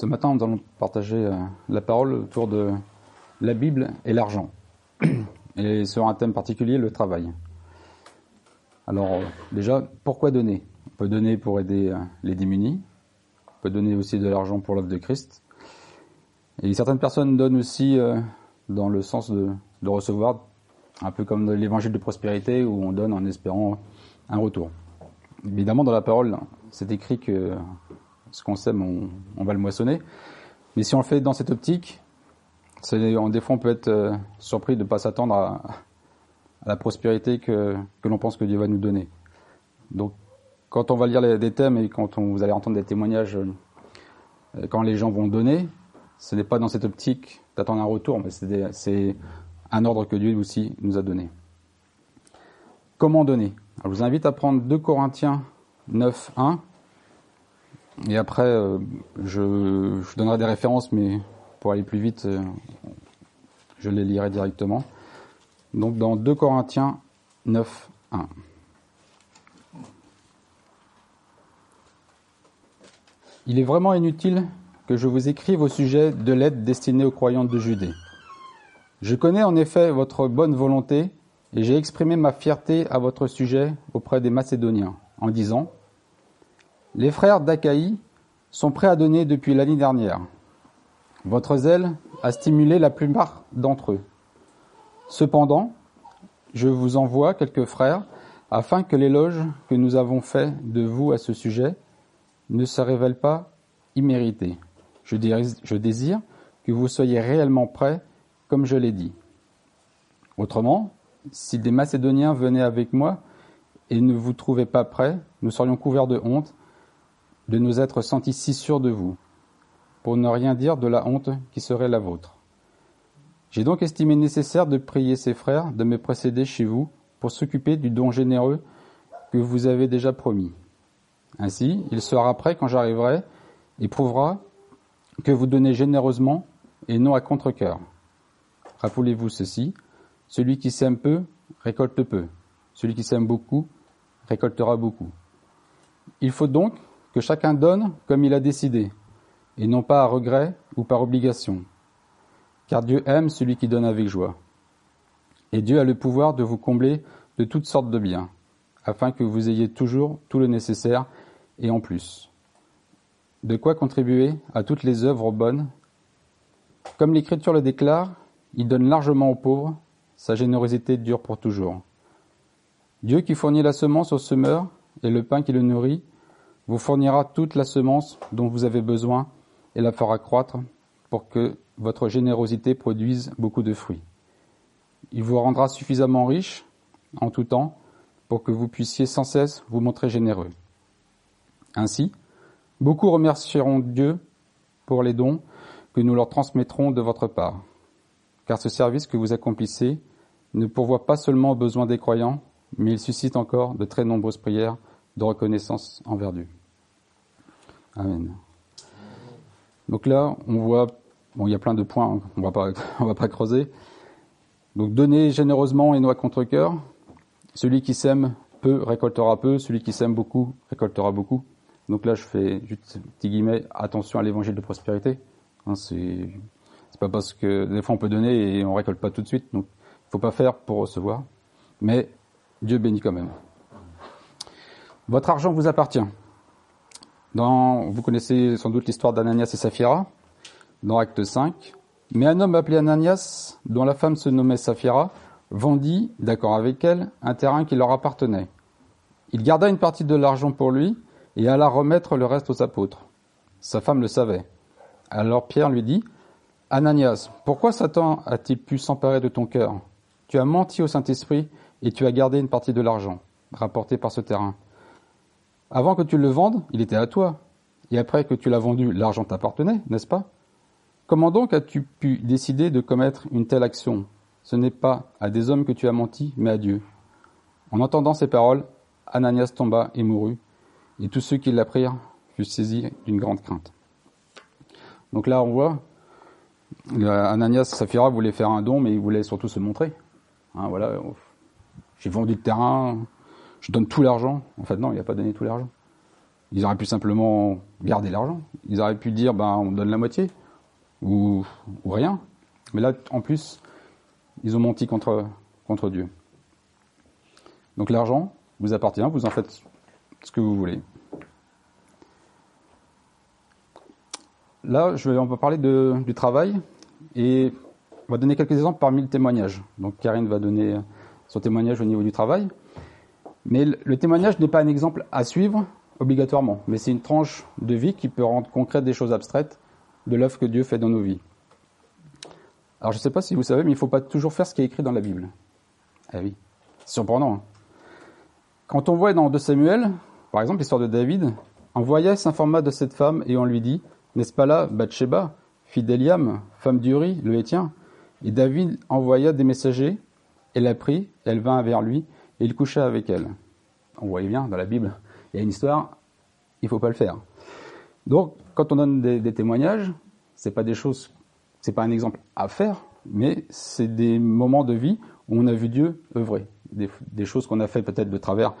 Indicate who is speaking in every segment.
Speaker 1: Ce matin, nous allons partager euh, la parole autour de la Bible et l'argent. Et sur un thème particulier, le travail. Alors, euh, déjà, pourquoi donner? On peut donner pour aider euh, les démunis. On peut donner aussi de l'argent pour l'œuvre de Christ. Et certaines personnes donnent aussi dans le sens de, de recevoir, un peu comme l'évangile de prospérité où on donne en espérant un retour. Évidemment, dans la parole, c'est écrit que ce qu'on sème, on, va le moissonner. Mais si on le fait dans cette optique, en des fois on peut être euh, surpris de ne pas s'attendre à, la prospérité que, l'on pense que Dieu va nous donner. Donc quand on va lire des thèmes et quand on, vous allez entendre des témoignages, euh, quand les gens vont donner, ce n'est pas dans cette optique d'attendre un retour, mais c'est un ordre que Dieu aussi nous a donné. Comment donner? Je vous invite à prendre 2 Corinthiens 9, 1 et après, euh, je, je, donnerai des références, mais pour aller plus vite, euh, je les lirai directement. Donc dans 2 Corinthiens 9, 1. Il est vraiment inutile que je vous écrive au sujet de l'aide destinée aux croyants de Judée. Je connais en effet votre bonne volonté et j'ai exprimé ma fierté à votre sujet auprès des Macédoniens en disant les frères d'Achaïe sont prêts à donner depuis l'année dernière. Votre zèle a stimulé la plupart d'entre eux. Cependant, je vous envoie quelques frères afin que l'éloge que nous avons fait de vous à ce sujet ne se révèle pas immérité. Je désire que vous soyez réellement prêts comme je l'ai dit. Autrement, si des Macédoniens venaient avec moi et ne vous trouvaient pas prêts, nous serions couverts de honte de nous être sentis si sûrs de vous, pour ne rien dire de la honte qui serait la vôtre. J'ai donc estimé nécessaire de prier ces frères de me précéder chez vous pour s'occuper du don généreux que vous avez déjà promis. Ainsi, il sera prêt quand j'arriverai et prouvera que vous donnez généreusement et non à contre-cœur. Rappelez-vous ceci, celui qui sème peu récolte peu, celui qui sème beaucoup récoltera beaucoup. Il faut donc que chacun donne comme il a décidé, et non pas à regret ou par obligation. Car Dieu aime celui qui donne avec joie. Et Dieu a le pouvoir de vous combler de toutes sortes de biens, afin que vous ayez toujours tout le nécessaire et en plus. De quoi contribuer à toutes les œuvres bonnes? Comme l'Écriture le déclare, il donne largement aux pauvres, sa générosité dure pour toujours. Dieu qui fournit la semence au semeur et le pain qui le nourrit, vous fournira toute la semence dont vous avez besoin et la fera croître pour que votre générosité produise beaucoup de fruits. Il vous rendra suffisamment riche en tout temps pour que vous puissiez sans cesse vous montrer généreux. Ainsi, beaucoup remercieront Dieu pour les dons que nous leur transmettrons de votre part, car ce service que vous accomplissez ne pourvoit pas seulement aux besoins des croyants, mais il suscite encore de très nombreuses prières de reconnaissance envers Dieu. Amen. Donc là, on voit, bon, il y a plein de points, hein, on va pas, va pas creuser. Donc donner généreusement et noix contre cœur. Celui qui sème peu récoltera peu, celui qui sème beaucoup récoltera beaucoup. Donc là, je fais juste petit guillemets, attention à l'évangile de prospérité. Hein, c'est pas parce que des fois on peut donner et on récolte pas tout de suite. Donc, il faut pas faire pour recevoir. Mais Dieu bénit quand même. Votre argent vous appartient. Vous connaissez sans doute l'histoire d'Ananias et Saphira, dans Acte 5. Mais un homme appelé Ananias, dont la femme se nommait Saphira, vendit, d'accord avec elle, un terrain qui leur appartenait. Il garda une partie de l'argent pour lui et alla remettre le reste aux apôtres. Sa femme le savait. Alors Pierre lui dit, Ananias, pourquoi Satan a-t-il pu s'emparer de ton cœur? Tu as menti au Saint-Esprit et tu as gardé une partie de l'argent rapporté par ce terrain. Avant que tu le vendes, il était à toi. Et après que tu l'as vendu, l'argent t'appartenait, n'est-ce pas? Comment donc as-tu pu décider de commettre une telle action? Ce n'est pas à des hommes que tu as menti, mais à Dieu. En entendant ces paroles, Ananias tomba et mourut, et tous ceux qui l'apprirent furent saisis d'une grande crainte. Donc là, on voit, Ananias Saphira voulait faire un don, mais il voulait surtout se montrer. Hein, voilà, j'ai vendu le terrain, je donne tout l'argent. En fait, non, il n'a pas donné tout l'argent. Ils auraient pu simplement garder l'argent. Ils auraient pu dire, ben, on donne la moitié, ou, ou rien. Mais là, en plus, ils ont menti contre, contre Dieu. Donc l'argent vous appartient, vous en faites ce que vous voulez. Là, je vais, on va parler du travail et on va donner quelques exemples parmi le témoignage. Donc Karine va donner son témoignage au niveau du travail. Mais le témoignage n'est pas un exemple à suivre obligatoirement, mais c'est une tranche de vie qui peut rendre concrète des choses abstraites de l'œuvre que Dieu fait dans nos vies. Alors je ne sais pas si vous savez, mais il ne faut pas toujours faire ce qui est écrit dans la Bible. Ah oui, c'est surprenant. Hein. Quand on voit dans 2 Samuel, par exemple l'histoire de David, on voyait s'informa de cette femme et on lui dit, n'est-ce pas là Bathsheba, fille d'Eliam, femme d'Uri, le Hétien Et David envoya des messagers, elle la prit, elle vint vers lui, il coucha avec elle. On voyait bien dans la Bible, il y a une histoire, il ne faut pas le faire. Donc, quand on donne des, des témoignages, c'est pas des choses, c'est pas un exemple à faire, mais c'est des moments de vie où on a vu Dieu œuvrer des, choses qu'on a fait peut-être de travers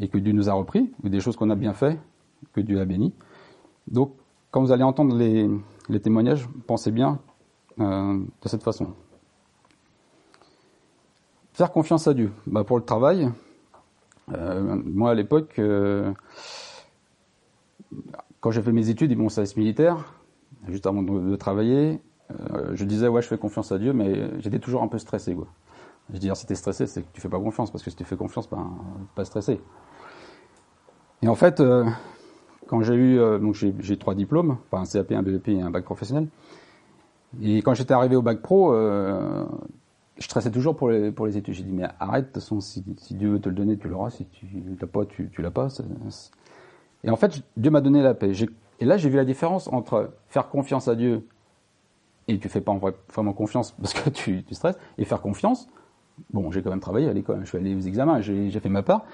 Speaker 1: et que Dieu nous a repris, ou des choses qu'on a bien fait, que Dieu a béni. Donc, quand vous allez entendre les, témoignages, pensez bien euh, de cette façon. Faire confiance à Dieu. Bah, pour le travail, euh, moi à l'époque, euh, quand j'ai fait mes études et mon service militaire, juste avant de, travailler, je disais ouais je fais confiance à Dieu, mais j'étais toujours un peu stressé. Quoi. Je dis, si t'es stressé, c'est que tu fais pas confiance, parce que si tu fais confiance, ben, pas stressé. Et en fait, euh, quand j'ai eu, euh, donc j'ai trois diplômes, enfin un CAP, un BEP et un bac professionnel. Et quand j'étais arrivé au bac pro, euh, je stressais toujours pour les, pour les études. J'ai dit, mais arrête, de toute façon, si, Dieu veut te le donner, tu l'auras. Si tu l'as pas, tu, tu l'as pas. Et en fait, Dieu m'a donné la paix. Et là, j'ai vu la différence entre faire confiance à Dieu et tu fais pas vraiment confiance parce que tu, tu stresses, et faire confiance Bon, j'ai quand même travaillé à l'école, je suis allé aux examens, j'ai fait ma part,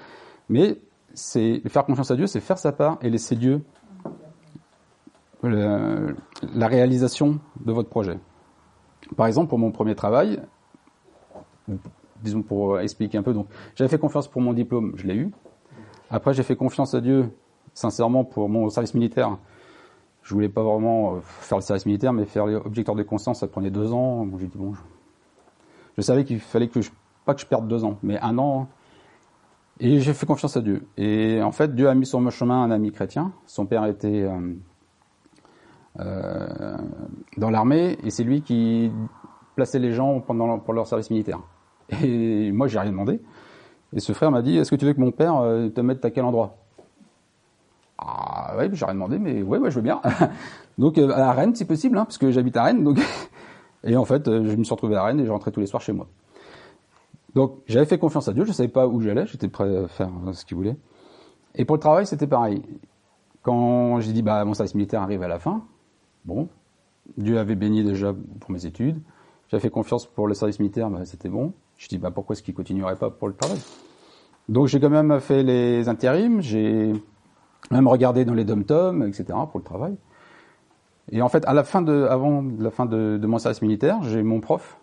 Speaker 1: mais c'est faire confiance à Dieu, c'est faire sa part et laisser Dieu la réalisation de votre projet. Par exemple, pour mon premier travail, disons pour expliquer un peu, donc j'avais fait confiance pour mon diplôme, je l'ai eu. Après, j'ai fait confiance à Dieu, sincèrement, pour mon service militaire. Je voulais pas vraiment faire le service militaire, mais faire l'objecteur de conscience, ça prenait deux ans. J'ai dit bon, je savais qu'il fallait que je, pas que je perde deux ans, mais un an. Et j'ai fait confiance à Dieu. Et en fait, Dieu a mis sur mon chemin un ami chrétien. Son père était euh, euh, dans l'armée et c'est lui qui plaçait les gens pendant pour leur service militaire. Et moi, j'ai rien demandé. Et ce frère m'a dit Est-ce que tu veux que mon père euh, te mette à quel endroit? Ah, oui, j'ai rien demandé, mais ouais, ouais, je veux bien. donc à Rennes, si possible, hein, parce que j'habite à Rennes. Donc Et en fait, euh, je me suis retrouvé à Rennes et je rentrais tous les soirs chez moi. Donc j'avais fait confiance à Dieu, je ne savais pas où j'allais, j'étais prêt à faire euh, ce qu'il voulait. Et pour le travail, c'était pareil. Quand j'ai dit, bah, mon service militaire arrive à la fin, bon, Dieu avait béni déjà pour mes études, j'avais fait confiance pour le service militaire, bah, c'était bon. Je dis, bah, pourquoi est-ce qu'il continuerait pas pour le travail? Donc j'ai quand même fait les intérims, j'ai même regardé dans les dom-toms, etc., pour le travail. Et en fait, à la fin de, avant la fin de, mon service militaire, j'ai mon prof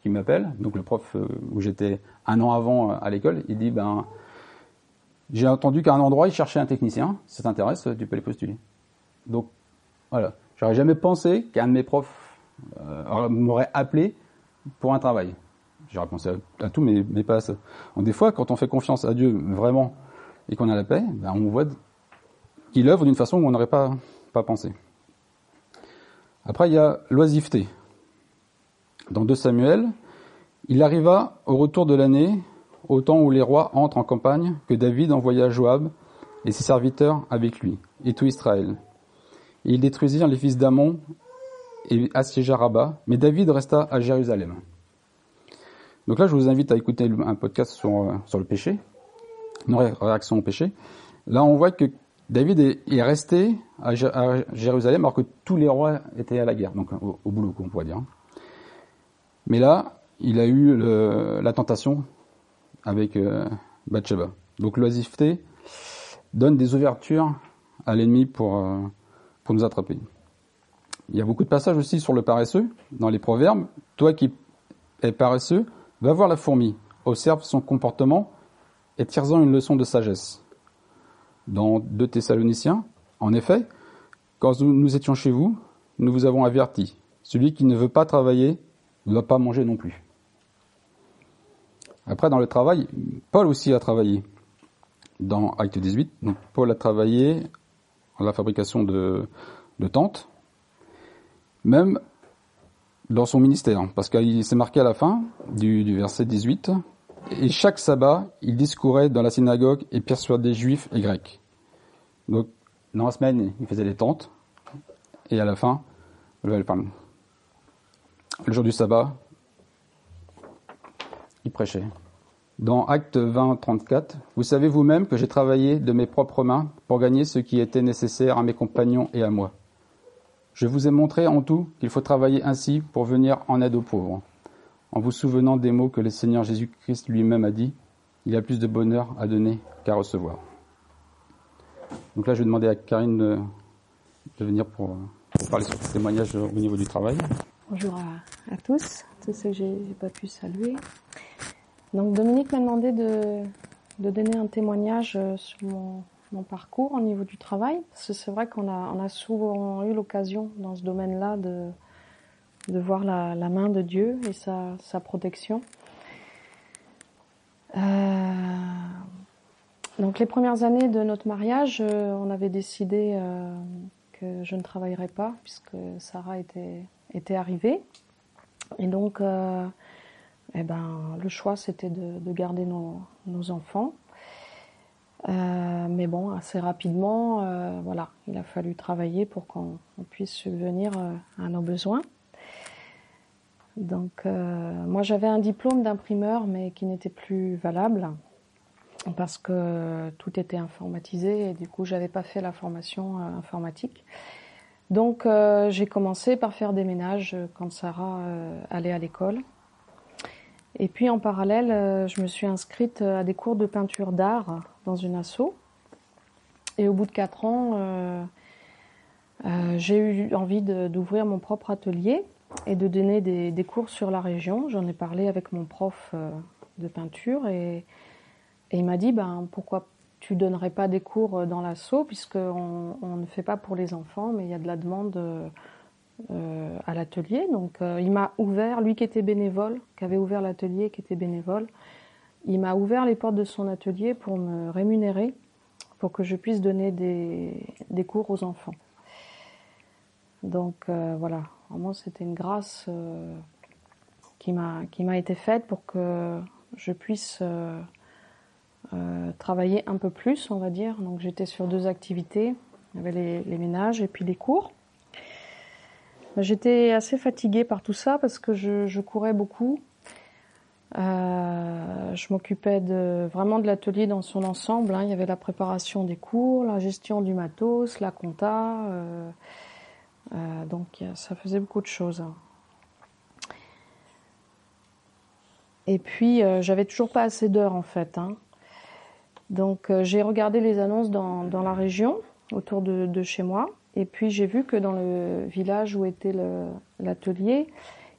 Speaker 1: qui m'appelle, donc le prof euh, où j'étais un an avant euh, à l'école, il dit ben j'ai entendu qu'à un endroit il cherchait un technicien, si ça t'intéresse, tu peux les postuler. Donc voilà, j'aurais jamais pensé qu'un de mes profs euh, m'aurait appelé pour un travail. J'aurais pensé à, tout, mais, pas à ça. Des fois, quand on fait confiance à Dieu vraiment et qu'on a la paix, ben, on voit qu'il œuvre d'une façon où on n'aurait pas, pas pensé. Après, il y a l'oisiveté. Dans 2 Samuel, il arriva au retour de l'année, au temps où les rois entrent en campagne, que David envoya Joab et ses serviteurs avec lui, et tout Israël. Et ils détruisirent les fils d'Amon et assiégea Rabat, mais David resta à Jérusalem. Donc là, je vous invite à écouter un podcast sur, euh, sur le péché, une réaction au péché. Là, on voit que David est, resté à, Jérusalem alors que tous les rois étaient à la guerre, donc au, boulot, on pourrait dire. Mais là, il a eu la tentation avec euh, Bathsheba. Donc l'oisiveté donne des ouvertures à l'ennemi pour, euh, pour nous attraper. Il y a beaucoup de passages aussi sur le paresseux dans les proverbes. Toi qui es paresseux, va voir la fourmi, observe son comportement et tire-en une leçon de sagesse. dans 2 Thessaloniciens. En effet, quand nous étions chez vous, nous vous avons averti. Celui qui ne veut pas travailler ne doit pas manger non plus. Après, dans le travail, Paul aussi a travaillé. Dans Acte 18, donc Paul a travaillé en la fabrication de, tentes, même dans son ministère, parce qu'il s'est marqué à la fin du, verset 18, et chaque sabbat, il discourait dans la synagogue et persuadait juifs et grecs. Donc, dans la semaine, il faisait les tentes, et à la fin, le jour du sabbat, il prêchait. Dans Acte 20, 34, vous savez vous-même que j'ai travaillé de mes propres mains pour gagner ce qui était nécessaire à mes compagnons et à moi. Je vous ai montré en tout qu'il faut travailler ainsi pour venir en aide aux pauvres, en vous souvenant des mots que le Seigneur Jésus-Christ lui-même a dit, il y a plus de bonheur à donner qu'à recevoir. Donc là, je vais demander à Karine de, venir pour, parler sur ce témoignage au niveau du travail.
Speaker 2: Bonjour à, à tous, tous ceux que j'ai pas pu saluer. Donc Dominique m'a demandé de, de, donner un témoignage euh, sur mon, mon, parcours au niveau du travail, parce que c'est vrai qu'on a, on a souvent eu l'occasion dans ce domaine-là de, voir la, main de Dieu et sa, protection. Euh, donc les premières années de notre mariage, euh, on avait décidé euh, que je ne travaillerais pas puisque Sarah était, arrivée. Et donc eh ben, le choix c'était de, de, garder nos enfants. Euh, mais bon, assez rapidement, euh, voilà, il a fallu travailler pour qu'on puisse subvenir euh, à nos besoins. Donc, euh, moi, j'avais un diplôme d'imprimeur, mais qui n'était plus valable parce que tout était informatisé et du coup, j'avais pas fait la formation informatique. Donc, j'ai commencé par faire des ménages quand Sarah allait à l'école. Et puis en parallèle, euh, je me suis inscrite à des cours de peinture d'art dans une asso. Et au bout de quatre ans, euh, euh, j'ai eu envie d'ouvrir mon propre atelier et de donner des, cours sur la région. J'en ai parlé avec mon prof euh, de peinture et, et il m'a dit ben, pourquoi tu donnerais pas des cours dans l'assaut puisqu'on on ne fait pas pour les enfants mais il y a de la demande euh, à l'atelier. Donc euh, il m'a ouvert, lui qui était bénévole, qui avait ouvert l'atelier, qui était bénévole, il m'a ouvert les portes de son atelier pour me rémunérer, pour que je puisse donner des, cours aux enfants. Donc euh, voilà, vraiment c'était une grâce qui m'a été faite pour que je puisse travailler un peu plus, on va dire. Donc j'étais sur deux activités, il y avait les ménages et puis les cours. J'étais assez fatiguée par tout ça parce que je, courais beaucoup. Euh, je m'occupais vraiment de l'atelier dans son ensemble. Hein. Il y avait la préparation des cours, la gestion du matos, la compta. Euh, euh, donc ça faisait beaucoup de choses. Et puis j'avais toujours pas assez d'heures en fait. Hein. Donc j'ai regardé les annonces dans, la région autour de chez moi. Et puis j'ai vu que dans le village où était l'atelier,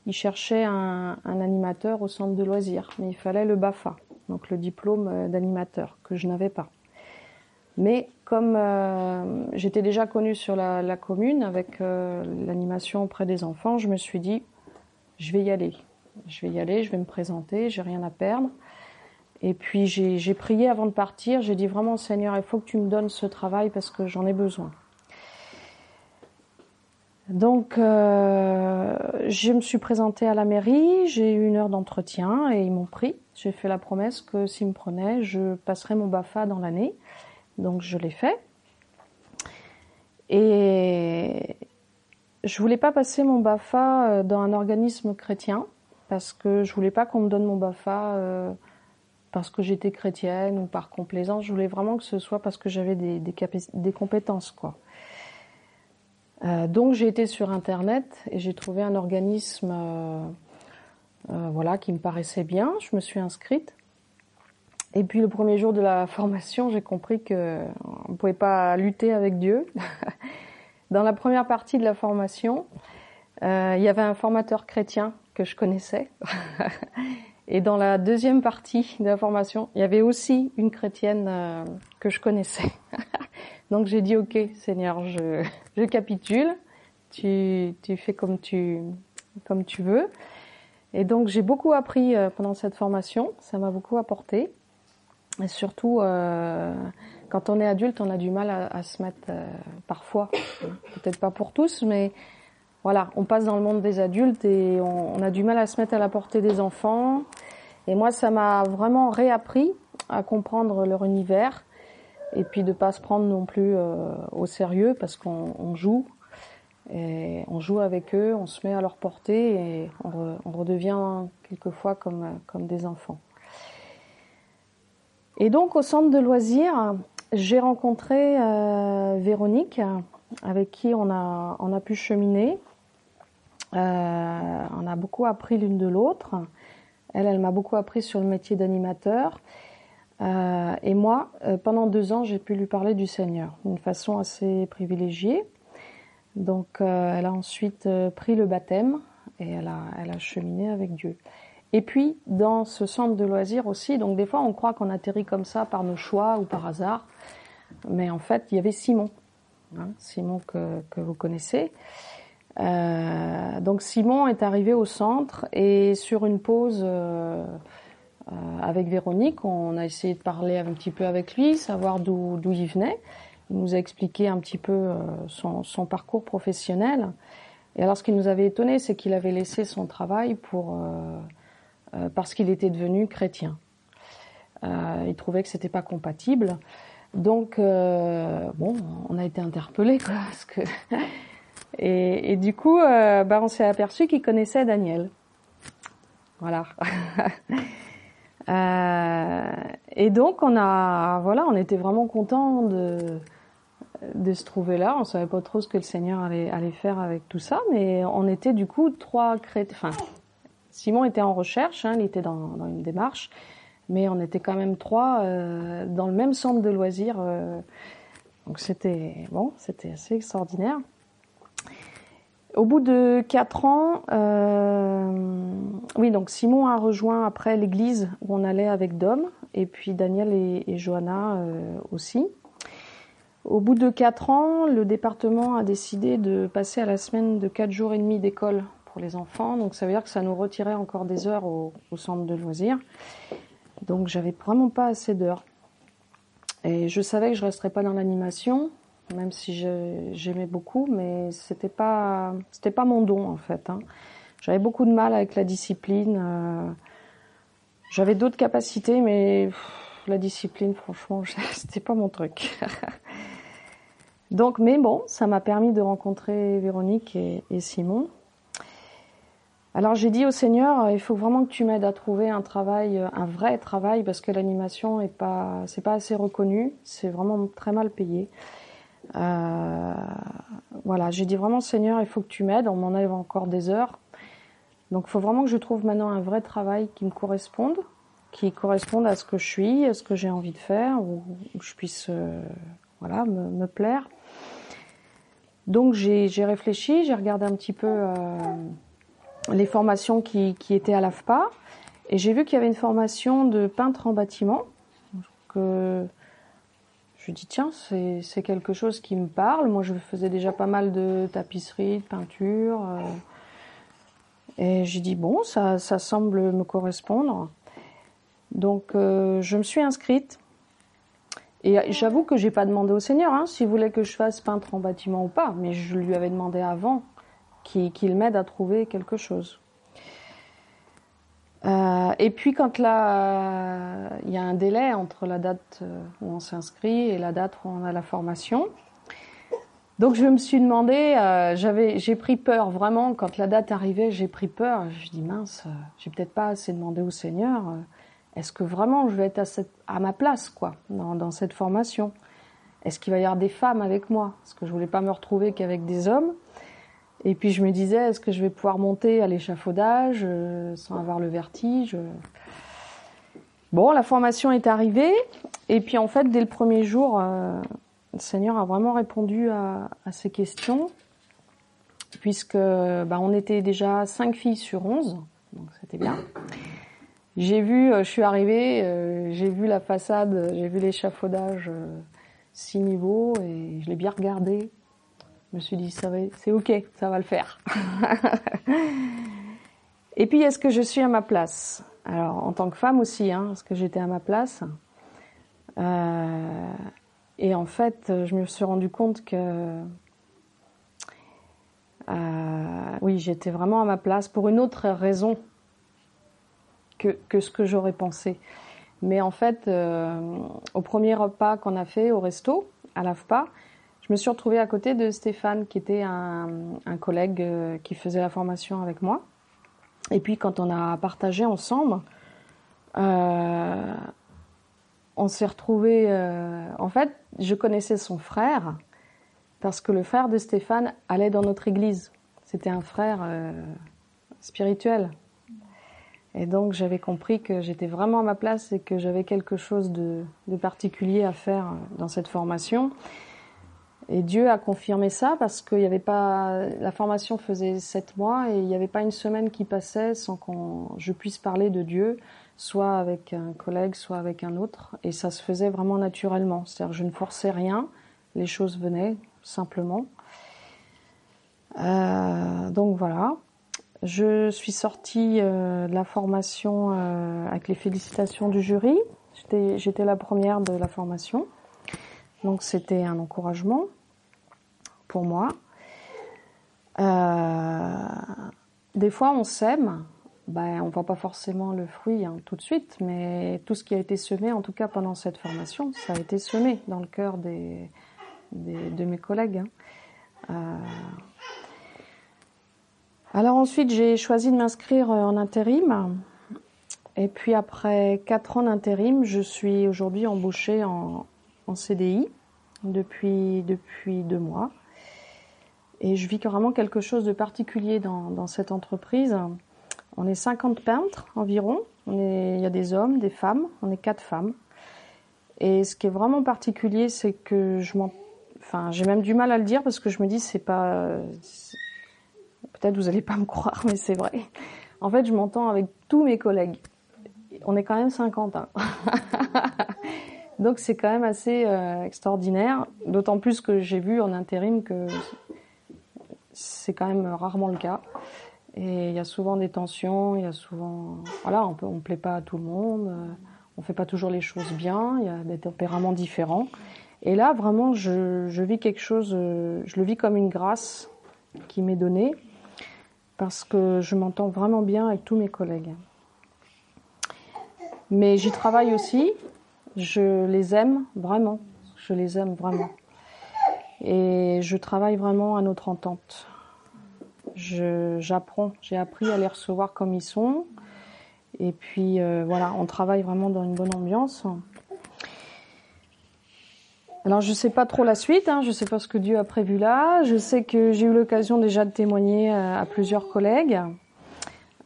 Speaker 2: ils cherchaient un, animateur au centre de loisirs, mais il fallait le BAFA, donc le diplôme euh, d'animateur, que je n'avais pas. Mais comme euh, j'étais déjà connue sur la, la commune avec euh, l'animation auprès des enfants, je me suis dit, je vais y aller. Je vais y aller, je vais me présenter, j'ai rien à perdre. Et puis j'ai prié avant de partir, j'ai dit vraiment Seigneur, il faut que tu me donnes ce travail parce que j'en ai besoin. Donc, euh, je me suis présentée à la mairie, j'ai eu une heure d'entretien et ils m'ont pris. J'ai fait la promesse que s'ils me prenaient, je passerais mon BAFA dans l'année. Donc, je l'ai fait. Et je voulais pas passer mon BAFA euh, dans un organisme chrétien parce que je voulais pas qu'on me donne mon BAFA euh, parce que j'étais chrétienne ou par complaisance. Je voulais vraiment que ce soit parce que j'avais des, des, compétences, quoi. Euh, donc j'ai été sur internet et j'ai trouvé un organisme euh, euh, voilà qui me paraissait bien. Je me suis inscrite. Et puis le premier jour de la formation, j'ai compris que on pouvait pas lutter avec Dieu. Dans la première partie de la formation, il y avait un formateur chrétien que je connaissais. Et dans la deuxième partie de la formation, il y avait aussi une chrétienne que je connaissais. Donc j'ai dit ok Seigneur, je, je capitule, tu, tu fais comme tu, comme tu veux. Et donc j'ai beaucoup appris euh, pendant cette formation, ça m'a beaucoup apporté. Et surtout, euh, quand on est adulte, on a du mal à, se mettre euh, parfois, peut-être pas pour tous, mais voilà, on passe dans le monde des adultes et on, a du mal à se mettre à la portée des enfants. Et moi, ça m'a vraiment réappris à comprendre leur univers et puis de pas se prendre non plus euh, au sérieux parce qu'on on joue et on joue avec eux, on se met à leur portée et on redevient quelquefois comme comme des enfants. Et donc au centre de loisirs, j'ai rencontré euh, Véronique avec qui on a on a pu cheminer. Euh, on a beaucoup appris l'une de l'autre. Elle, elle m'a beaucoup appris sur le métier d'animateur. Euh, et moi, euh, pendant deux ans, j'ai pu lui parler du Seigneur d'une façon assez privilégiée. Donc, euh, elle a ensuite pris le baptême et elle a, cheminé avec Dieu. Et puis, dans ce centre de loisirs aussi, donc des fois, on croit qu'on atterrit comme ça par nos choix ou par hasard. Mais en fait, il y avait Simon, hein, Simon que, vous connaissez. Donc Simon est arrivé au centre et sur une pause euh, euh, avec Véronique, on a essayé de parler un petit peu avec lui, savoir d'où il venait. Il nous a expliqué un petit peu euh, son, parcours professionnel. Et alors ce qui nous avait étonné, c'est qu'il avait laissé son travail pour euh, parce qu'il était devenu chrétien. il trouvait que c'était pas compatible. Donc bon, on a été interpellés quoi, Et, du coup, euh, bah, on s'est aperçu qu'il connaissait Daniel. Voilà. euh, et donc, on a, voilà, on était vraiment content de de se trouver là. On savait pas trop ce que le Seigneur allait, allait faire avec tout ça, mais on était du coup trois chrétiens. Enfin, Simon était en recherche, hein, il était dans, dans, une démarche, mais on était quand même trois euh, dans le même centre de loisirs. Euh, donc c'était bon, c'était assez extraordinaire. Au bout de quatre ans, euh, oui, donc Simon a rejoint après l'église où on allait avec Dom, et puis Daniel et, Johanna euh, aussi. Au bout de quatre ans, le département a décidé de passer à la semaine de quatre jours et demi d'école pour les enfants, donc ça veut dire que ça nous retirait encore des heures au, au centre de loisirs. Donc j'avais vraiment pas assez d'heures. Et je savais que je resterais pas dans l'animation, même si j'aimais beaucoup, mais c'était pas c'était pas mon don en fait. Hein. J'avais beaucoup de mal avec la discipline. Euh, J'avais d'autres capacités, mais la discipline, franchement, c'était pas mon truc. Donc, mais bon, ça m'a permis de rencontrer Véronique et, et Simon. Alors j'ai dit au Seigneur, il faut vraiment que tu m'aides à trouver un travail, un vrai travail, parce que l'animation est pas, c'est pas assez reconnu, c'est vraiment très mal payé. Euh, voilà, j'ai dit vraiment Seigneur, il faut que tu m'aides, on m'en a encore des heures. Donc il faut vraiment que je trouve maintenant un vrai travail qui me corresponde, qui corresponde à ce que je suis, à ce que j'ai envie de faire, où, je puisse euh, voilà, me, plaire. Donc j'ai réfléchi, j'ai regardé un petit peu euh, les formations qui, étaient à l'AFPA, et j'ai vu qu'il y avait une formation de peintre en bâtiment, je dis tiens, c'est quelque chose qui me parle. Moi, je faisais déjà pas mal de tapisserie, de peinture. Euh, et j'ai dit bon, ça, ça semble me correspondre. Donc, euh, je me suis inscrite. Et j'avoue que j'ai pas demandé au Seigneur hein, s'il voulait que je fasse peintre en bâtiment ou pas, mais je lui avais demandé avant qu'il qu m'aide à trouver quelque chose. Euh, et puis quand là, il euh, y a un délai entre la date euh, où on s'inscrit et la date où on a la formation. Donc je me suis demandé, euh, j'avais, j'ai pris peur vraiment quand la date arrivait, j'ai pris peur. Je dis mince, j'ai peut-être pas assez demandé au Seigneur. Est-ce que vraiment je vais être à, cette, à ma place quoi dans, dans cette formation? Est-ce qu'il va y avoir des femmes avec moi? Parce que je voulais pas me retrouver qu'avec des hommes. Et puis je me disais, est-ce que je vais pouvoir monter à l'échafaudage euh, sans avoir le vertige Bon, la formation est arrivée, et puis en fait, dès le premier jour, euh, le Seigneur a vraiment répondu à, à ces questions, puisque bah, on était déjà cinq filles sur onze, donc c'était bien. J'ai vu, je suis arrivée, j'ai vu la façade, j'ai vu l'échafaudage six niveaux et je l'ai bien regardé. Je me suis dit, ça va, c'est ok, ça va le faire. et puis, est-ce que je suis à ma place? Alors, en tant que femme aussi, hein, est-ce que j'étais à ma place? Euh, Et en fait, je me suis rendu compte que euh, oui, j'étais vraiment à ma place pour une autre raison que, que ce que j'aurais pensé. Mais en fait, euh, au premier repas qu'on a fait au resto, à l'AFPA, je me suis retrouvée à côté de Stéphane, qui était un, collègue euh, qui faisait la formation avec moi. Et puis quand on a partagé ensemble, euh, on s'est retrouvés. en fait, je connaissais son frère parce que le frère de Stéphane allait dans notre église. C'était un frère spirituel. Et donc j'avais compris que j'étais vraiment à ma place et que j'avais quelque chose de, particulier à faire dans cette formation. Et Dieu a confirmé ça parce qu'il n'y avait pas, la formation faisait sept mois et il n'y avait pas une semaine qui passait sans qu'on, je puisse parler de Dieu, soit avec un collègue, soit avec un autre. Et ça se faisait vraiment naturellement. C'est-à-dire, je ne forçais rien, les choses venaient simplement. Euh, donc voilà. Je suis sortie euh, de la formation euh, avec les félicitations du jury. J'étais la première de la formation. Donc c'était un encouragement pour moi. Euh, des fois on sème, ben, on voit pas forcément le fruit hein, tout de suite, mais tout ce qui a été semé, en tout cas pendant cette formation, ça a été semé dans le cœur des, de mes collègues. Hein. Alors ensuite, j'ai choisi de m'inscrire euh, en intérim. Et puis après quatre ans d'intérim, je suis aujourd'hui embauchée en, CDI depuis, depuis deux mois. Et je vis carrément quelque chose de particulier dans, cette entreprise. On est 50 peintres environ. il y a des hommes, des femmes. On est quatre femmes. Et ce qui est vraiment particulier, c'est que je m'en, enfin, j'ai même du mal à le dire parce que je me dis c'est pas, Peut-être vous n'allez pas me croire, mais c'est vrai. En fait, je m'entends avec tous mes collègues. On est quand même 50. Hein. Donc c'est quand même assez euh, extraordinaire, d'autant plus que j'ai vu en intérim que c'est quand même rarement le cas. Et il y a souvent des tensions, il y a souvent, voilà, on ne plaît pas à tout le monde, euh, on fait pas toujours les choses bien, il y a des tempéraments différents. Et là, vraiment, je, je vis quelque chose, euh, je le vis comme une grâce qui m'est donnée parce que je m'entends vraiment bien avec tous mes collègues. Mais j'y travaille aussi, je les aime vraiment, je les aime vraiment. Et je travaille vraiment à notre entente. J'apprends, j'ai appris à les recevoir comme ils sont. Et puis euh, voilà, on travaille vraiment dans une bonne ambiance. Alors je sais pas trop la suite, hein, je sais pas ce que Dieu a prévu là. Je sais que j'ai eu l'occasion déjà de témoigner euh, à, plusieurs collègues.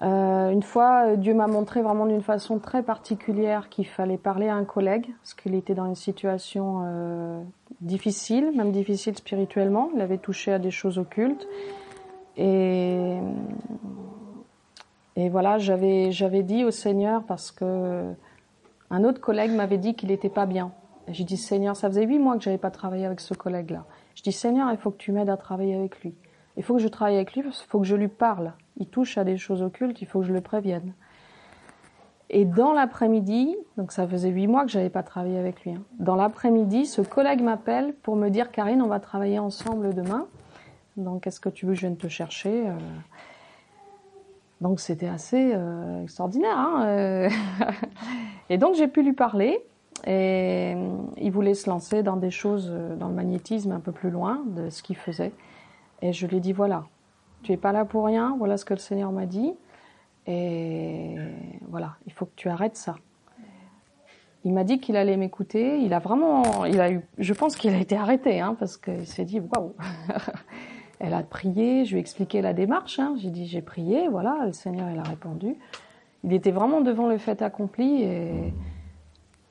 Speaker 2: Euh, une fois, Dieu m'a montré vraiment d'une façon très particulière qu'il fallait parler à un collègue parce qu'il était dans une situation euh, difficile, même difficile spirituellement. Il avait touché à des choses occultes et et voilà, j'avais j'avais dit au Seigneur parce que un autre collègue m'avait dit qu'il n'était pas bien j'ai dit Seigneur, ça faisait huit mois que j'avais pas travaillé avec ce collègue-là. Je dis Seigneur, il faut que tu m'aides à travailler avec lui. Il faut que je travaille avec lui, il faut que je lui parle. Il touche à des choses occultes, il faut que je le prévienne. Et dans l'après-midi, donc ça faisait huit mois que j'avais pas travaillé avec lui. Hein. Dans l'après-midi, ce collègue m'appelle pour me dire Karine, on va travailler ensemble demain. Donc est-ce que tu veux que je vienne te chercher euh? Donc c'était assez euh, extraordinaire. Hein euh. et donc j'ai pu lui parler. Et il voulait se lancer dans des choses, dans le magnétisme un peu plus loin de ce qu'il faisait. Et je lui ai dit, voilà, tu es pas là pour rien, voilà ce que le Seigneur m'a dit. Et voilà, il faut que tu arrêtes ça. Il m'a dit qu'il allait m'écouter. Il a vraiment, il a eu, je pense qu'il a été arrêté, hein, parce qu'il s'est dit, waouh. Elle a prié, je lui ai expliqué la démarche. Hein. J'ai dit, j'ai prié, voilà, le Seigneur, il a répondu. Il était vraiment devant le fait accompli et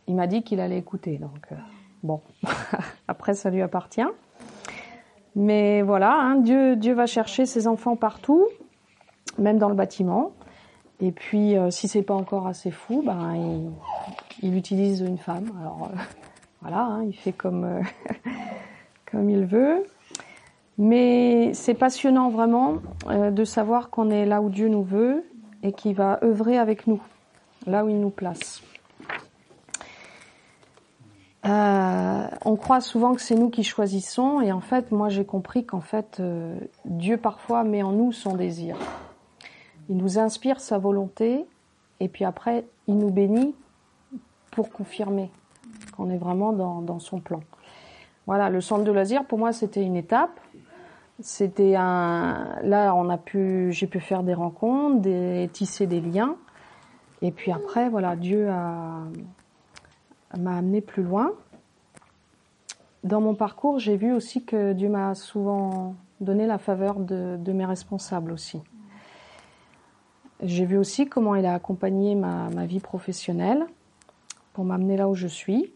Speaker 2: il m'a dit qu'il allait écouter. Donc, euh, bon, après, ça lui appartient. Mais voilà, hein, Dieu, Dieu va chercher ses enfants partout, même dans le bâtiment. Et puis, euh, si c'est pas encore assez fou, ben, il, il utilise une femme. Alors, euh, voilà, hein, il fait comme, euh, comme il veut. Mais c'est passionnant vraiment de savoir qu'on est là où Dieu nous veut et qu'il va œuvrer avec nous, là où il nous place. On croit souvent que c'est nous qui choisissons et en fait, moi j'ai compris qu'en fait, Dieu parfois met en nous son désir. Il nous inspire sa volonté et puis après, il nous bénit pour confirmer qu'on est vraiment dans, son plan. Voilà, le centre de loisirs, pour moi, c'était une étape. C'était un. Là, on a pu, j'ai pu faire des rencontres, des, tisser des liens. Et puis après, voilà, Dieu a, m'a amené plus loin. Dans mon parcours, j'ai vu aussi que Dieu m'a souvent donné la faveur de mes responsables aussi. J'ai vu aussi comment il a accompagné ma, vie professionnelle pour m'amener là où je suis.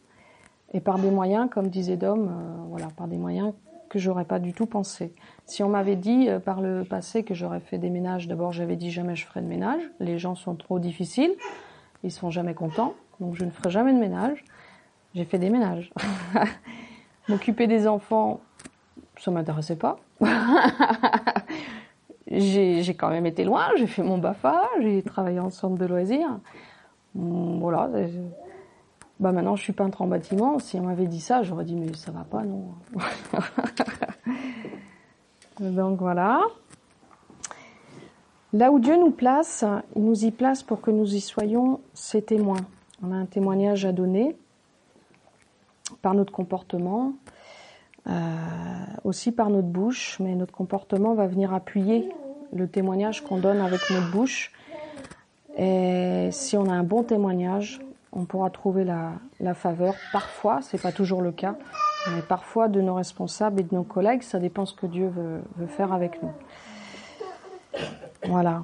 Speaker 2: Et par des moyens, comme disait Dom, euh, voilà, par des moyens que j'aurais pas du tout pensé. Si on m'avait dit euh, par le passé que j'aurais fait des ménages, d'abord j'avais dit jamais je ferai de ménage. Les gens sont trop difficiles, ils sont jamais contents, donc je ne ferai jamais de ménage. J'ai fait des ménages. M'occuper des enfants, ça m'intéressait pas. j'ai quand même été loin, j'ai fait mon BAFA, j'ai travaillé en centre de loisirs. Hum, voilà. Bah maintenant, je suis peintre en bâtiment. Si on m'avait dit ça, j'aurais dit mais ça va pas, non. Donc voilà. Là où Dieu nous place, il nous y place pour que nous y soyons ses témoins. On a un témoignage à donner par notre comportement, euh, aussi par notre bouche, mais notre comportement va venir appuyer le témoignage qu'on donne avec notre bouche. Et si on a un bon témoignage, on pourra trouver la, faveur. Parfois, c'est pas toujours le cas, mais parfois de nos responsables et de nos collègues, ça dépend ce que Dieu veut faire avec nous. Voilà.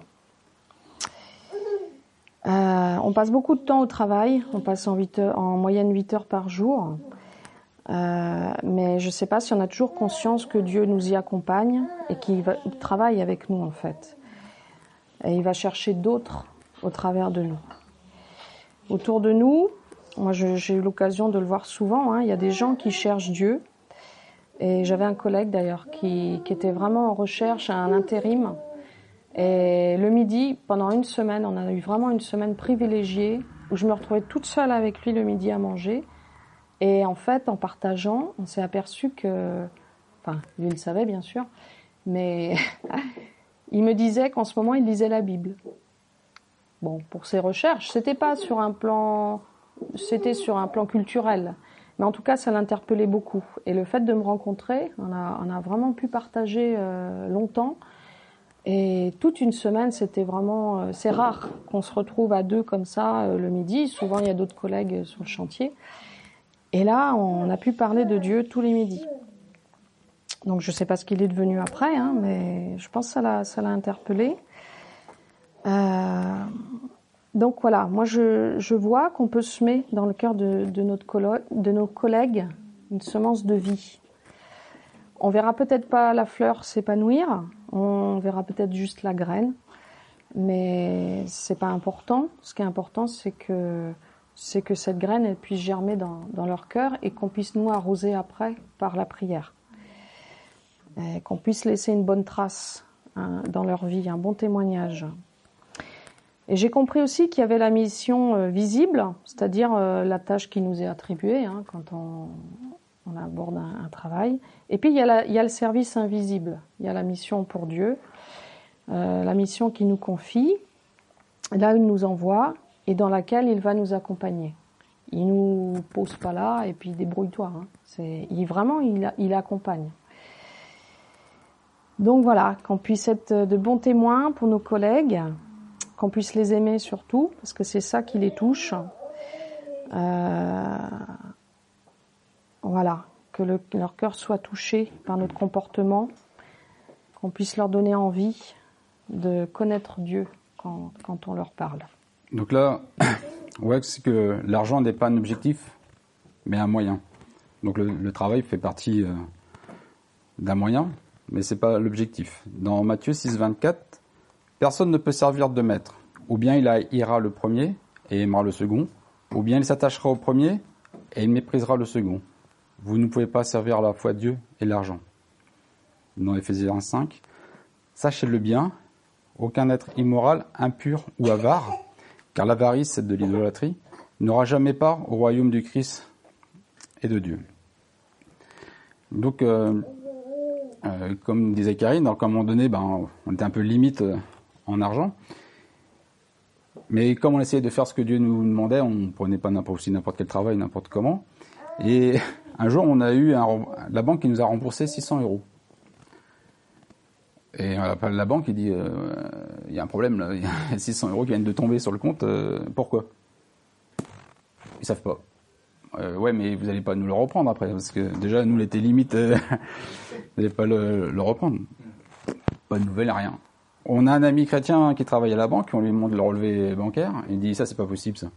Speaker 2: Euh, on passe beaucoup de temps au travail, on passe en, 8 heures, en moyenne 8 heures par jour. Euh, mais je ne sais pas si on a toujours conscience que Dieu nous y accompagne et qu'il travaille avec nous en fait. Et il va chercher d'autres au travers de nous. Autour de nous, moi j'ai eu l'occasion de le voir souvent, hein, il y a des gens qui cherchent Dieu. Et j'avais un collègue d'ailleurs qui était vraiment en recherche à un intérim. Et le midi, pendant une semaine, on a eu vraiment une semaine privilégiée où je me retrouvais toute seule avec lui le midi à manger. Et en fait, en partageant, on s'est aperçu que, enfin, lui le savait bien sûr, mais il me disait qu'en ce moment il lisait la Bible. Bon, pour ses recherches, c'était pas sur un plan, c'était sur un plan culturel, mais en tout cas ça l'interpellait beaucoup. Et le fait de me rencontrer, on a, on a vraiment pu partager euh, longtemps. Et toute une semaine, c'était vraiment, euh, c'est rare qu'on se retrouve à deux comme ça euh, le midi. Souvent, il y a d'autres collègues sur le chantier. Et là, on a pu parler de Dieu tous les midis. Donc je ne sais pas ce qu'il est devenu après, hein, mais je pense que ça l'a, interpellé. Euh, donc voilà, moi je, vois qu'on peut semer dans le cœur de nos collègues une semence de vie. On verra peut-être pas la fleur s'épanouir, on verra peut-être juste la graine, mais c'est pas important. Ce qui est important, c'est que cette graine puisse germer dans, dans leur cœur et qu'on puisse nous arroser après par la prière. Qu'on puisse laisser une bonne trace hein, dans leur vie, un bon témoignage. Et j'ai compris aussi qu'il y avait la mission euh, visible, c'est-à-dire euh, la tâche qui nous est attribuée hein, quand on, on aborde un, travail. Et puis il y, a le service invisible, il y a la mission pour Dieu, euh, la mission qui nous confie, là il nous envoie, et dans laquelle il va nous accompagner. Il nous pose pas là et puis débrouille-toi. Hein. C'est, il vraiment il, il accompagne. Donc voilà, qu'on puisse être de bons témoins pour nos collègues, qu'on puisse les aimer surtout, parce que c'est ça qui les touche. Euh, voilà, que le, leur cœur soit touché par notre comportement, qu'on puisse leur donner envie de connaître Dieu quand, on leur parle.
Speaker 1: Donc là, on voit que, l'argent n'est pas un objectif, mais un moyen. Donc le, travail fait partie euh, d'un moyen, mais c'est pas l'objectif. Dans Matthieu 6, 24, personne ne peut servir de maître, ou bien il haïra le premier et aimera le second, ou bien il s'attachera au premier et il méprisera le second. Vous ne pouvez pas servir à la fois Dieu et l'argent. Dans Ephésiens 5, sachez-le bien, aucun être immoral, impur ou avare, car l'avarice c'est de l'idolâtrie, n'aura jamais part au royaume du Christ et de Dieu. Donc, euh, euh, comme disait Karine, à un moment donné, ben, on était un peu limite euh, en argent. Mais comme on essayait de faire ce que Dieu nous demandait, on prenait pas n'importe n'importe quel travail, n'importe comment. Et un jour, on a eu la banque qui nous a remboursé 600 euros. Et on appelle la banque, il dit, euh, il y a un problème il y a 600 euros qui viennent de tomber sur le compte, euh, pourquoi? Ils savent pas. Euh, ouais, mais vous n'allez pas nous le reprendre après, parce que déjà, nous, l'été limite, vous n'allez pas le, reprendre. Pas de rien. On a un ami chrétien qui travaille à la banque, on lui demande le relevé bancaire, il dit, ça, c'est pas possible, ça.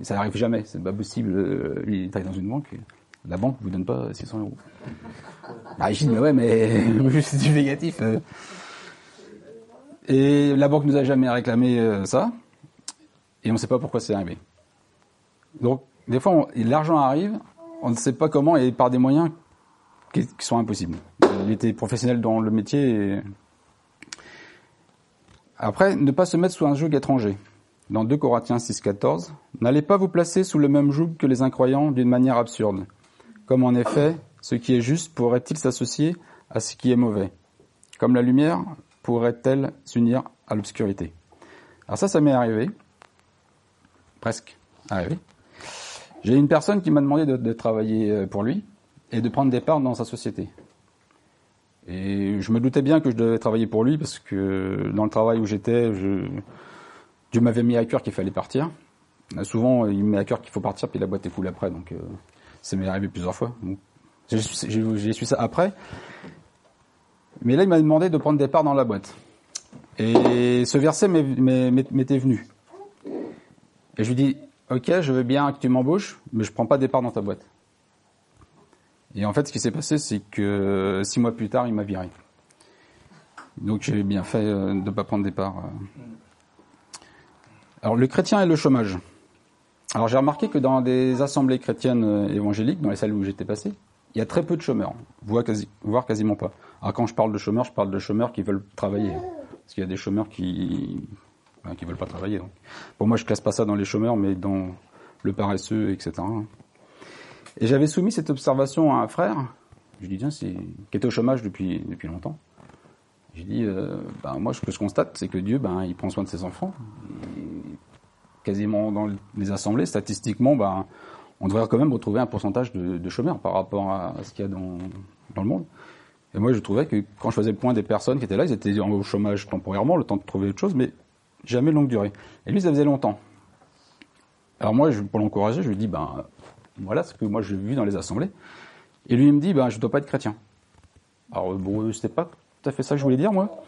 Speaker 1: ça n'arrive jamais, c'est pas possible. Il travaille dans une banque, la banque vous donne pas 600 euros. Je dis, mais ouais, mais c'est du négatif. Et la banque nous a jamais réclamé ça, et on ne sait pas pourquoi c'est arrivé. Donc, des fois, l'argent arrive, on ne sait pas comment, et par des moyens qui, sont impossibles. Il était professionnel dans le métier. Après, ne pas se mettre sous un joug étranger. Dans 2 Corinthiens 6,14, n'allez pas vous placer sous le même joug que les incroyants d'une manière absurde. Comme en effet, ce qui est juste pourrait-il s'associer à ce qui est mauvais? Comme la lumière pourrait-elle s'unir à l'obscurité? Alors ça, ça m'est arrivé. Presque arrivé. J'ai une personne qui m'a demandé de, travailler pour lui et de prendre des parts dans sa société. Et je me doutais bien que je devais travailler pour lui parce que dans le travail où j'étais, je, Dieu m'avait mis à cœur qu'il fallait partir. Souvent, il me met à cœur qu'il faut partir, puis la boîte est cool après. Donc, euh, ça m'est arrivé plusieurs fois. J'ai su ça après. Mais là, il m'a demandé de prendre des parts dans la boîte. Et ce verset m'était venu. Et je lui dis, ok, je veux bien que tu m'embauches, mais je prends pas des parts dans ta boîte. Et en fait, ce qui s'est passé, c'est que six mois plus tard, il m'a viré. Donc j'ai bien fait de ne pas prendre des parts. Alors le chrétien et le chômage. Alors j'ai remarqué que dans des assemblées chrétiennes évangéliques, dans les salles où j'étais passé, il y a très peu de chômeurs, voire, quasi, voire quasiment pas. Alors quand je parle de chômeurs, je parle de chômeurs qui veulent travailler. Parce qu'il y a des chômeurs qui ben, qui veulent pas travailler. Donc. Pour moi, je classe pas ça dans les chômeurs, mais dans le paresseux, etc. Et j'avais soumis cette observation à un frère. Je lui dis, tiens, qui était au chômage depuis depuis longtemps. J'ai dit, euh, ben, moi, ce que je constate, c'est que Dieu, ben, il prend soin de ses enfants. Quasiment dans les assemblées, statistiquement, ben, on devrait quand même retrouver un pourcentage de, de chômeurs par rapport à, ce qu'il y a dans, le monde. Et moi, je trouvais que quand je faisais le point des personnes qui étaient là, ils étaient au chômage temporairement, le temps de trouver autre chose, mais jamais longue durée. Et lui, ça faisait longtemps. Alors moi, je, pour l'encourager, je lui dis, ben, voilà ce que moi j'ai vu dans les assemblées. Et lui, il me dit, ben, je ne dois pas être chrétien. Alors bon, c'était pas tout à fait ça que je voulais dire, moi.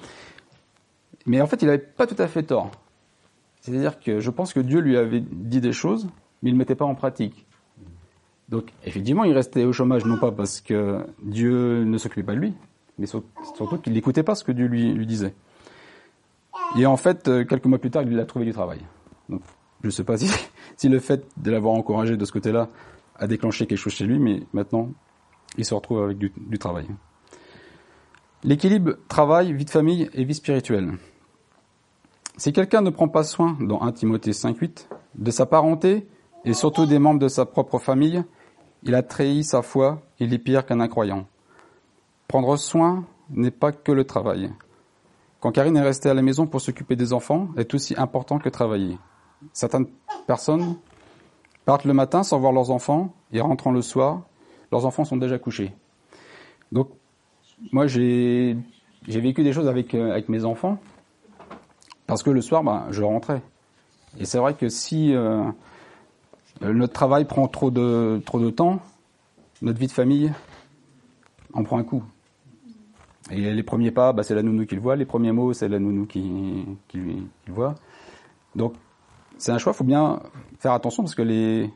Speaker 1: Mais en fait, il n'avait pas tout à fait tort. C'est-à-dire que je pense que Dieu lui avait dit des choses, mais il ne mettait pas en pratique. Donc, effectivement, il restait au chômage, non pas parce que Dieu ne s'occupait pas de lui, mais surtout qu'il n'écoutait pas ce que Dieu lui, disait. Et en fait, quelques mois plus tard, il a trouvé du travail. Donc, je ne sais pas si, le fait de l'avoir encouragé de ce côté-là a déclenché quelque chose chez lui, mais maintenant, il se retrouve avec du travail. L'équilibre travail, vie de famille et vie spirituelle. Si quelqu'un ne prend pas soin, dans 1 Timothée 5.8, de sa parenté et surtout des membres de sa propre famille, il a trahi sa foi, il est pire qu'un incroyant. Prendre soin n'est pas que le travail. Quand Karine est restée à la maison pour s'occuper des enfants, est aussi important que travailler. Certaines personnes partent le matin sans voir leurs enfants et rentrant le soir, leurs enfants sont déjà couchés. Donc, moi, j'ai vécu des choses avec, euh, avec mes enfants parce que le soir, ben, je rentrais. Et c'est vrai que si euh, notre travail prend trop de, trop de temps, notre vie de famille en prend un coup. Et les premiers pas, bah, c'est la nounou qui le voit. Les premiers mots, c'est la nounou qui, qui, le voit. Donc, c'est un choix. Il faut bien faire attention parce que les,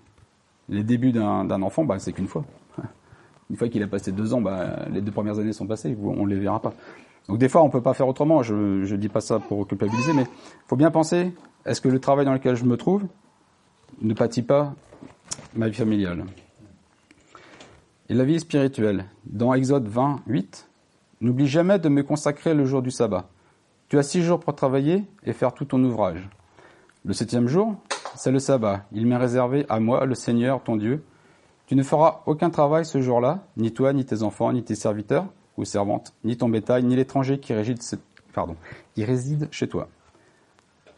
Speaker 1: les débuts d'un enfant, bah, c'est qu'une fois. Une fois qu'il a passé deux ans, bah, les deux premières années sont passées. On ne les verra pas. Donc, des fois, on peut pas faire autrement. Je ne dis pas ça pour culpabiliser, mais faut bien penser est-ce que le travail dans lequel je me trouve ne pâtit pas ma vie familiale? Et la vie spirituelle, dans Exode 20, 8, N'oublie jamais de me consacrer le jour du sabbat. Tu as six jours pour travailler et faire tout ton ouvrage. Le septième jour, c'est le sabbat. Il m'est réservé à moi, le Seigneur, ton Dieu. Tu ne feras aucun travail ce jour-là, ni toi, ni tes enfants, ni tes serviteurs ou servantes, ni ton bétail, ni l'étranger qui réside, réside chez toi.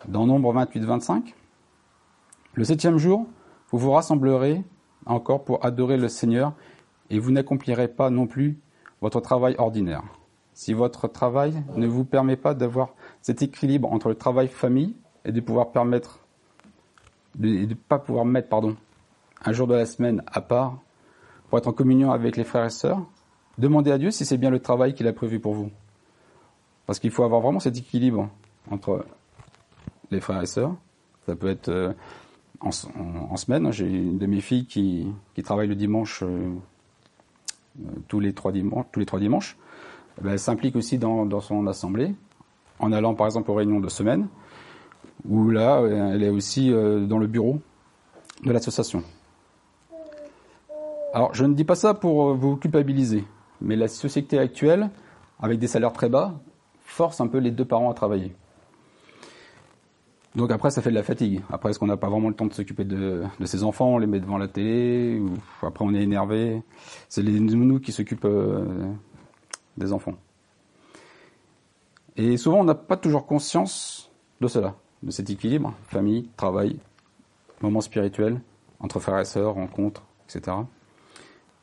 Speaker 1: Dans Nombre 28, 25, le septième jour, vous vous rassemblerez encore pour adorer le Seigneur et vous n'accomplirez pas non plus votre travail ordinaire. Si votre travail ne vous permet pas d'avoir cet équilibre entre le travail famille et de pouvoir permettre de ne pas pouvoir mettre pardon, un jour de la semaine à part pour être en communion avec les frères et sœurs, demandez à Dieu si c'est bien le travail qu'il a prévu pour vous. Parce qu'il faut avoir vraiment cet équilibre entre les frères et sœurs. Ça peut être euh, en, semaine. J'ai une de mes filles qui, travaille le dimanche euh, tous les trois dimanches. Tous les trois dimanches. Elle s'implique aussi dans, son assemblée, en allant par exemple aux réunions de semaine, où là, elle est aussi euh, dans le bureau de l'association. Alors, je ne dis pas ça pour euh, vous culpabiliser, mais la société actuelle, avec des salaires très bas, force un peu les deux parents à travailler. Donc après, ça fait de la fatigue. Après, est-ce qu'on n'a pas vraiment le temps de s'occuper de, ses enfants On les met devant la télé Après, on est énervé. C'est les nounous qui s'occupent euh, des enfants. Et souvent, on n'a pas toujours conscience de cela, de cet équilibre, famille, travail, moment spirituel, entre frères et sœurs, rencontres, etc.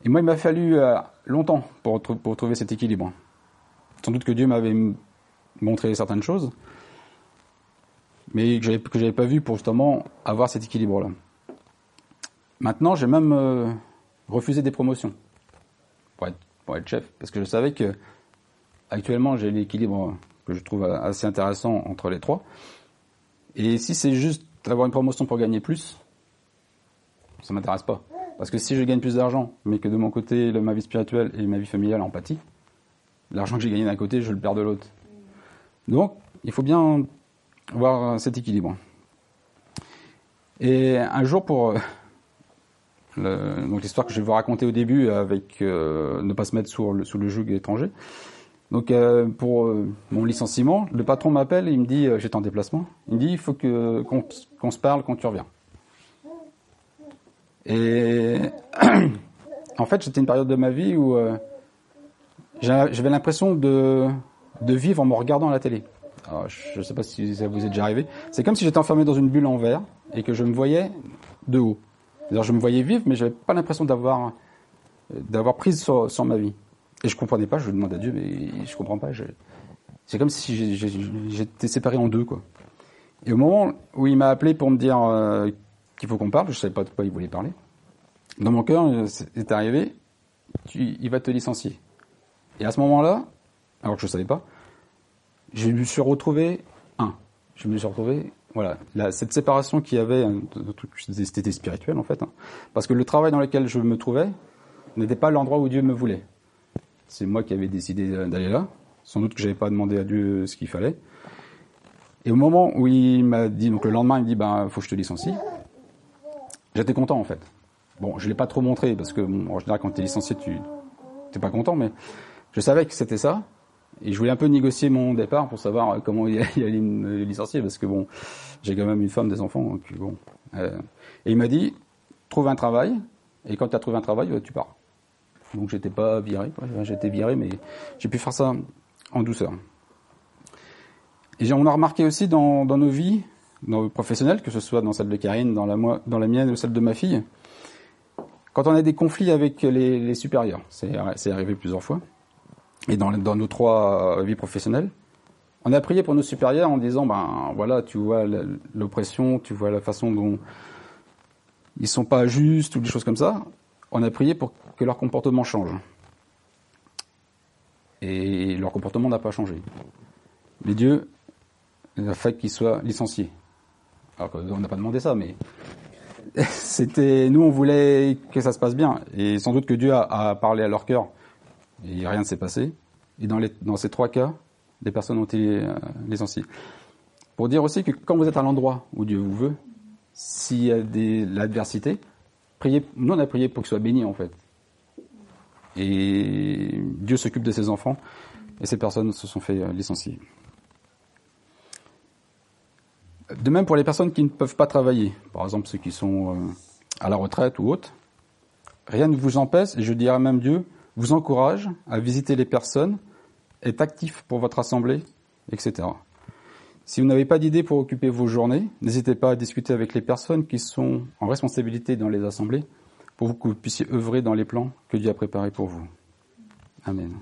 Speaker 1: Et moi, il m'a fallu euh, longtemps pour, trouver cet équilibre. Sans doute que Dieu m'avait montré certaines choses, mais que que j'avais pas vu pour justement avoir cet équilibre-là. Maintenant, j'ai même euh, refusé des promotions pour être, pour être, chef, parce que je savais que actuellement j'ai l'équilibre que je trouve assez intéressant entre les trois. Et si c'est juste avoir une promotion pour gagner plus, ça m'intéresse pas. Parce que si je gagne plus d'argent, mais que de mon côté ma vie spirituelle et ma vie familiale en pâtit, l'argent que j'ai gagné d'un côté, je le perds de l'autre. Donc, il faut bien voir cet équilibre. Et un jour, pour euh, l'histoire que je vais vous raconter au début, avec euh, ne pas se mettre sous le, joug étranger. Donc euh, pour mon licenciement, le patron m'appelle et il me dit, j'étais en déplacement, il me dit, il faut qu'on se parle quand tu reviens. Et en fait, c'était une période de ma vie où j'avais l'impression de, de vivre en me regardant à la télé. Alors, je ne sais pas si ça vous est déjà arrivé. C'est comme si j'étais enfermé dans une bulle en verre et que je me voyais de haut. cest je me voyais vivre, mais j'avais pas l'impression d'avoir d'avoir prise sur, ma vie. Et je comprenais pas. Je demande à Dieu, mais je comprends pas. C'est comme si j'étais séparé en deux, quoi. Et au moment où il m'a appelé pour me dire euh, qu'il faut qu'on parle, je savais pas de quoi il voulait parler. Dans mon cœur, c'est arrivé. Il va te licencier. Et à ce moment-là, alors que je savais pas, je me suis retrouvé un. Je me suis retrouvé, voilà, cette séparation qu'il y avait, c'était spirituel en fait, hein. parce que le travail dans lequel je me trouvais n'était pas l'endroit où Dieu me voulait. C'est moi qui avais décidé d'aller là. Sans doute que j'avais pas demandé à Dieu ce qu'il fallait. Et au moment où il m'a dit, donc le lendemain, il me dit, ben, faut que je te licencie. J'étais content en fait. Bon, je l'ai pas trop montré parce que en général, quand tu es licencié, tu n'es pas content, mais je savais que c'était ça. Et je voulais un peu négocier mon départ pour savoir comment il allait me licencier, parce que bon, j'ai quand même une femme, des enfants, bon. Euh, et il m'a dit, trouve un travail, et quand tu as trouvé un travail, bah, tu pars. Donc j'étais pas viré, j'étais viré, mais j'ai pu faire ça en douceur. Et on a remarqué aussi dans, nos vies, dans nos professionnelles, que ce soit dans celle de Karine, dans la, dans la mienne ou celle de ma fille, quand on a des conflits avec les, supérieurs, c'est arrivé plusieurs fois, et dans, dans nos trois euh, vies professionnelles. On a prié pour nos supérieurs en disant, ben voilà, tu vois l'oppression, tu vois la façon dont ils sont pas justes ou des choses comme ça. On a prié pour que leur comportement change. Et leur comportement n'a pas changé. Mais Dieu a fait qu'ils soient licenciés. Alors on n'a pas demandé ça, mais c'était nous on voulait que ça se passe bien. Et sans doute que Dieu a, parlé à leur cœur et rien ne s'est passé. Et dans, les, dans ces trois cas, des personnes ont été euh, licenciées. Pour dire aussi que quand vous êtes à l'endroit où Dieu vous veut, s'il y a de l'adversité, priez, nous on a prié pour qu'il soit béni en fait. Et Dieu s'occupe de ses enfants et ces personnes se sont fait euh, licencier. De même pour les personnes qui ne peuvent pas travailler, par exemple ceux qui sont euh, à la retraite ou autres, rien ne vous empêche, et je dirais même Dieu, vous encourage à visiter les personnes, être actif pour votre assemblée, etc. Si vous n'avez pas d'idée pour occuper vos journées, n'hésitez pas à discuter avec les personnes qui sont en responsabilité dans les assemblées pour que vous puissiez œuvrer dans les plans que Dieu a préparés pour vous. Amen.